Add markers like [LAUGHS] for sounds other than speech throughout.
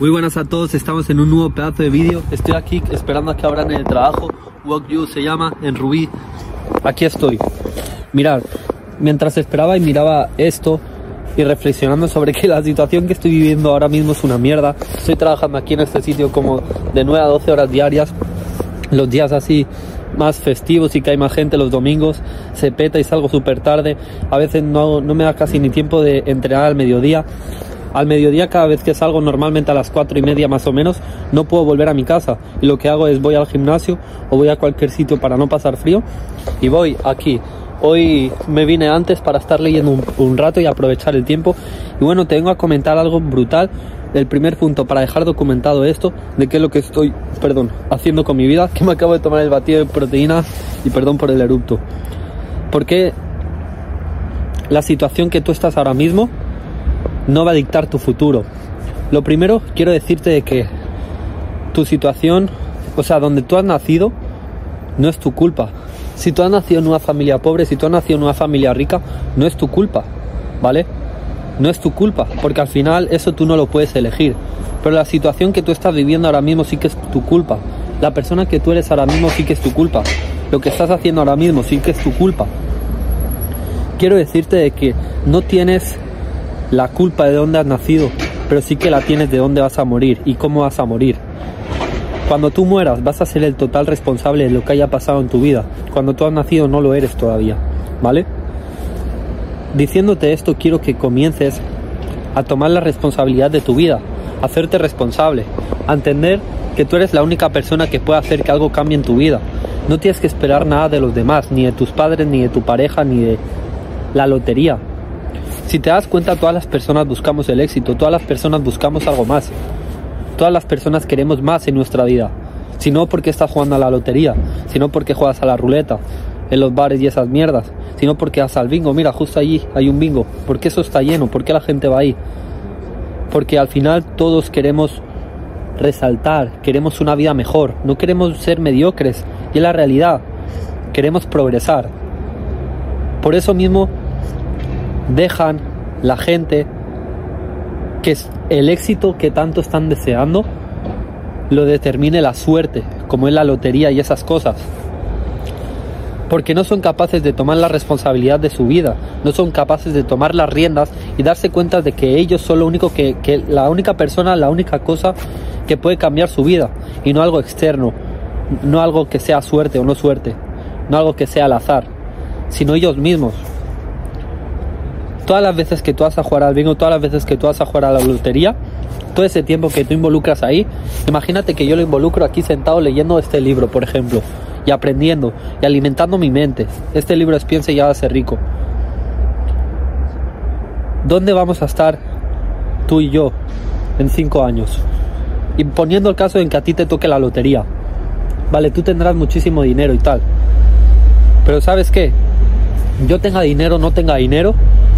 Muy buenas a todos, estamos en un nuevo pedazo de vídeo. Estoy aquí esperando a que abran el trabajo. Walk You se llama, en Rubí. Aquí estoy. Mirad, mientras esperaba y miraba esto y reflexionando sobre que la situación que estoy viviendo ahora mismo es una mierda. Estoy trabajando aquí en este sitio como de 9 a 12 horas diarias. Los días así más festivos y que hay más gente los domingos, se peta y salgo súper tarde. A veces no, no me da casi ni tiempo de entrenar al mediodía. Al mediodía cada vez que salgo, normalmente a las cuatro y media más o menos, no puedo volver a mi casa. Y lo que hago es voy al gimnasio o voy a cualquier sitio para no pasar frío y voy aquí. Hoy me vine antes para estar leyendo un, rato y aprovechar el tiempo. Y bueno, te vengo a comentar algo brutal el primer punto para dejar documentado esto de qué es lo que estoy, perdón, haciendo con mi vida, que me acabo de tomar el batido de proteína y perdón por el erupto. Porque la situación que tú estás ahora mismo no va a dictar tu futuro. Lo primero, quiero decirte de que tu situación, o sea, donde tú has nacido, no es tu culpa. Si tú has nacido en una familia pobre, si tú has nacido en una familia rica, no es tu culpa, ¿vale? No es tu culpa, porque al final eso tú no lo puedes elegir. Pero la situación que tú estás viviendo ahora mismo sí que es tu culpa. La persona que tú eres ahora mismo sí que es tu culpa. Lo que estás haciendo ahora mismo sí que es tu culpa. Quiero decirte de que no tienes la culpa de dónde has nacido, pero sí que la tienes de dónde vas a morir y cómo vas a morir. Cuando tú mueras vas a ser el total responsable de lo que haya pasado en tu vida. Cuando tú has nacido no lo eres todavía, ¿vale? Diciéndote esto quiero que comiences a tomar la responsabilidad de tu vida, hacerte responsable, a entender que tú eres la única persona que puede hacer que algo cambie en tu vida. No tienes que esperar nada de los demás, ni de tus padres, ni de tu pareja, ni de la lotería. Si te das cuenta, todas las personas buscamos el éxito, todas las personas buscamos algo más. Todas las personas queremos más en nuestra vida. Si no porque estás jugando a la lotería, sino porque juegas a la ruleta, en los bares y esas mierdas, sino porque vas al bingo. Mira, justo allí hay un bingo. ¿Por qué eso está lleno? ¿Por qué la gente va ahí? Porque al final todos queremos resaltar, queremos una vida mejor, no queremos ser mediocres. Y es la realidad, queremos progresar. Por eso mismo dejan la gente que el éxito que tanto están deseando lo determine la suerte, como es la lotería y esas cosas. Porque no son capaces de tomar la responsabilidad de su vida, no son capaces de tomar las riendas y darse cuenta de que ellos son lo único que, que la única persona, la única cosa que puede cambiar su vida y no algo externo, no algo que sea suerte o no suerte, no algo que sea al azar, sino ellos mismos todas las veces que tú vas a jugar al bingo, todas las veces que tú vas a jugar a la lotería, todo ese tiempo que tú involucras ahí, imagínate que yo lo involucro aquí sentado leyendo este libro, por ejemplo, y aprendiendo y alimentando mi mente. Este libro es Piensa y ya va rico. ¿Dónde vamos a estar tú y yo en cinco años? Y poniendo el caso en que a ti te toque la lotería. Vale, tú tendrás muchísimo dinero y tal. Pero ¿sabes qué? Yo tenga dinero, no tenga dinero,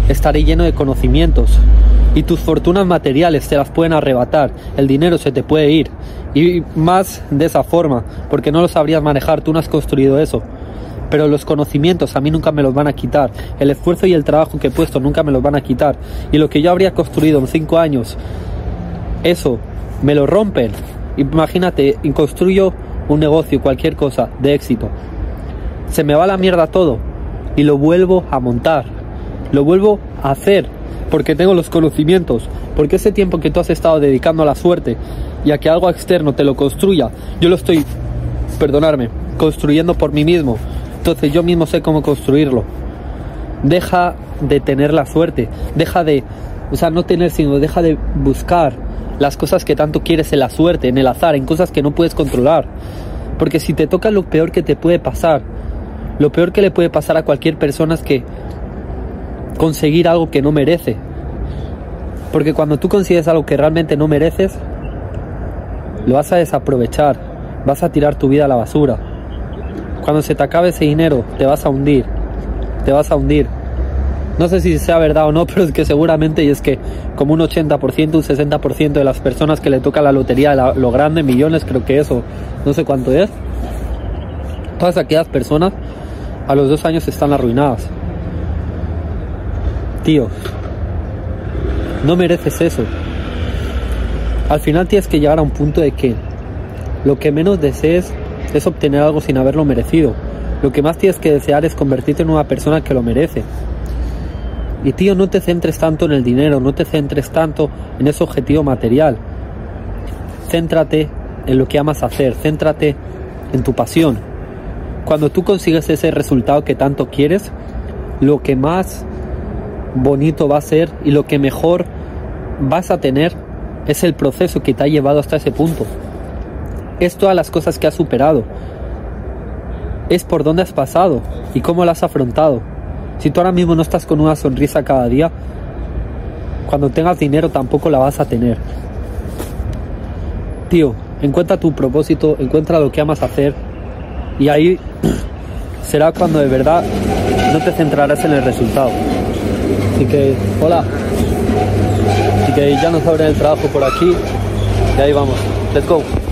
estaré lleno de conocimientos y tus fortunas materiales te las pueden arrebatar, el dinero se te puede ir. Y más de esa forma, porque no lo sabrías manejar, tú no has construido eso. Pero los conocimientos a mí nunca me los van a quitar, el esfuerzo y el trabajo que he puesto nunca me los van a quitar. Y lo que yo habría construido en cinco años, eso me lo rompen. Imagínate, construyo un negocio, cualquier cosa de éxito, se me va la mierda todo y lo vuelvo a montar lo vuelvo a hacer porque tengo los conocimientos, porque ese tiempo que tú has estado dedicando a la suerte y a que algo externo te lo construya, yo lo estoy, perdonarme, construyendo por mí mismo. Entonces yo mismo sé cómo construirlo. Deja de tener la suerte, deja de, o sea, no tener, sino deja de buscar las cosas que tanto quieres en la suerte, en el azar, en cosas que no puedes controlar. Porque si te toca lo peor que te puede pasar, lo peor que le puede pasar a cualquier persona es que conseguir algo que no merece. Porque cuando tú consigues algo que realmente no mereces, lo vas a desaprovechar, vas a tirar tu vida a la basura. Cuando se te acabe ese dinero, te vas a hundir, te vas a hundir. No sé si sea verdad o no, [LAUGHS] pero es que seguramente y es que como un 80%, un 60% de las personas que le toca la lotería, lo grande, millones creo que eso, no sé cuánto es, todas aquellas personas a los dos años están arruinadas tío. No mereces eso. Al final tienes que llegar a un punto de que lo que menos desees es obtener algo sin haberlo merecido. Lo que más tienes que desear es convertirte en una persona que lo merece. Y tío, no te centres tanto en el dinero, no te centres tanto en ese objetivo material. Céntrate en lo que amas hacer, céntrate en tu pasión. Cuando tú consigues ese resultado que tanto quieres, lo que más bonito va a ser y lo que mejor vas a tener es el proceso que te ha llevado hasta ese punto. Es todas las cosas que has superado. Es por dónde has pasado y cómo las has afrontado. Si tú ahora mismo no estás con una sonrisa cada día, cuando tengas dinero tampoco la vas a tener. Tío, encuentra tu propósito, encuentra lo que amas hacer y ahí [CLEARS THROAT] será cuando de verdad no te centrarás en el resultado. Así que, hola. Así que ya nos abren el trabajo por aquí y ahí vamos. Let's go.